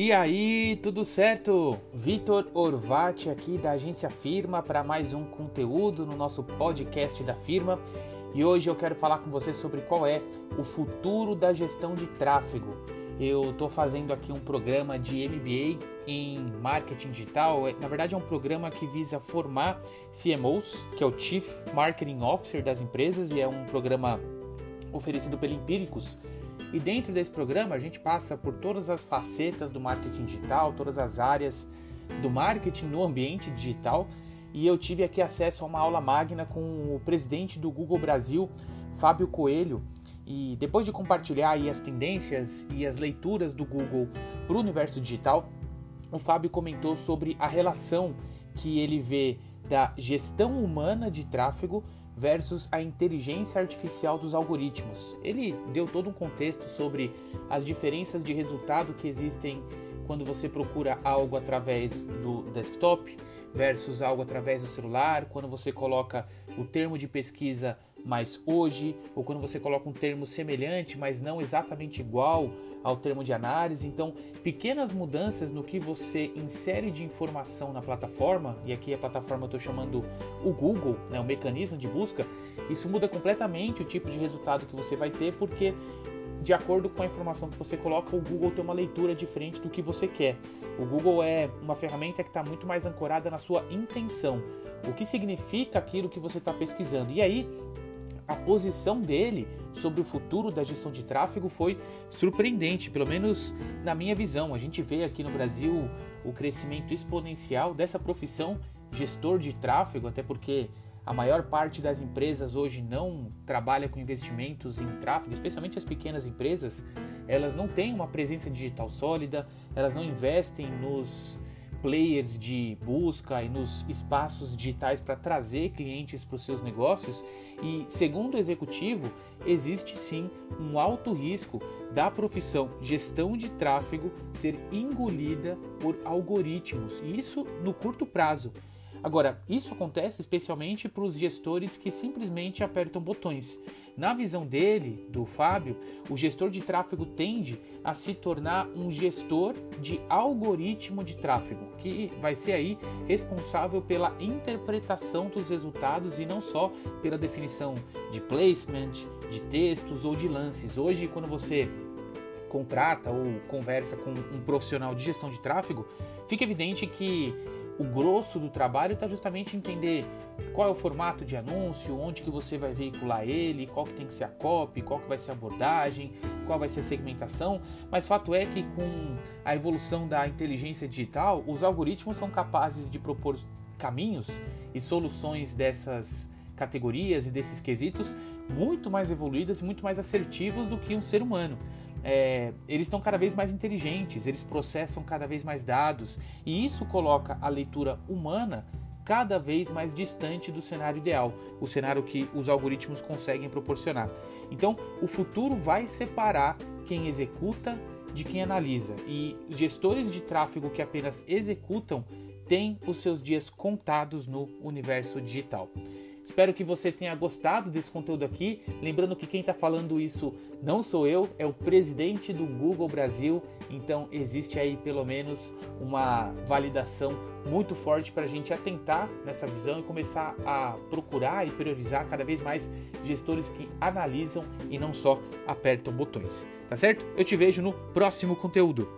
E aí, tudo certo? Vitor Orvati aqui da agência Firma para mais um conteúdo no nosso podcast da firma. E hoje eu quero falar com você sobre qual é o futuro da gestão de tráfego. Eu estou fazendo aqui um programa de MBA em marketing digital. É, na verdade, é um programa que visa formar CMOs, que é o Chief Marketing Officer das empresas, e é um programa oferecido pela Empíricos e dentro desse programa a gente passa por todas as facetas do marketing digital, todas as áreas do marketing no ambiente digital. E eu tive aqui acesso a uma aula magna com o presidente do Google Brasil, Fábio Coelho. E depois de compartilhar as tendências e as leituras do Google para o universo digital, o Fábio comentou sobre a relação que ele vê da gestão humana de tráfego versus a inteligência artificial dos algoritmos. Ele deu todo um contexto sobre as diferenças de resultado que existem quando você procura algo através do desktop versus algo através do celular, quando você coloca o termo de pesquisa mais hoje, ou quando você coloca um termo semelhante, mas não exatamente igual ao termo de análise. Então, pequenas mudanças no que você insere de informação na plataforma, e aqui a plataforma eu estou chamando o Google, né, o mecanismo de busca, isso muda completamente o tipo de resultado que você vai ter, porque de acordo com a informação que você coloca, o Google tem uma leitura diferente do que você quer. O Google é uma ferramenta que está muito mais ancorada na sua intenção. O que significa aquilo que você está pesquisando? E aí, a posição dele sobre o futuro da gestão de tráfego foi surpreendente, pelo menos na minha visão. A gente vê aqui no Brasil o crescimento exponencial dessa profissão gestor de tráfego, até porque a maior parte das empresas hoje não trabalha com investimentos em tráfego, especialmente as pequenas empresas, elas não têm uma presença digital sólida, elas não investem nos players de busca e nos espaços digitais para trazer clientes para os seus negócios. E, segundo o executivo, existe sim um alto risco da profissão gestão de tráfego ser engolida por algoritmos, e isso no curto prazo. Agora, isso acontece especialmente para os gestores que simplesmente apertam botões. Na visão dele, do Fábio, o gestor de tráfego tende a se tornar um gestor de algoritmo de tráfego, que vai ser aí responsável pela interpretação dos resultados e não só pela definição de placement, de textos ou de lances. Hoje, quando você contrata ou conversa com um profissional de gestão de tráfego, fica evidente que o grosso do trabalho está justamente entender qual é o formato de anúncio, onde que você vai veicular ele, qual que tem que ser a copy, qual que vai ser a abordagem, qual vai ser a segmentação, mas fato é que com a evolução da inteligência digital, os algoritmos são capazes de propor caminhos e soluções dessas categorias e desses quesitos muito mais evoluídas e muito mais assertivos do que um ser humano é, eles estão cada vez mais inteligentes, eles processam cada vez mais dados e isso coloca a leitura humana cada vez mais distante do cenário ideal, o cenário que os algoritmos conseguem proporcionar. Então, o futuro vai separar quem executa de quem analisa e gestores de tráfego que apenas executam têm os seus dias contados no universo digital. Espero que você tenha gostado desse conteúdo aqui. Lembrando que quem está falando isso não sou eu, é o presidente do Google Brasil. Então existe aí pelo menos uma validação muito forte para a gente atentar nessa visão e começar a procurar e priorizar cada vez mais gestores que analisam e não só apertam botões. Tá certo? Eu te vejo no próximo conteúdo.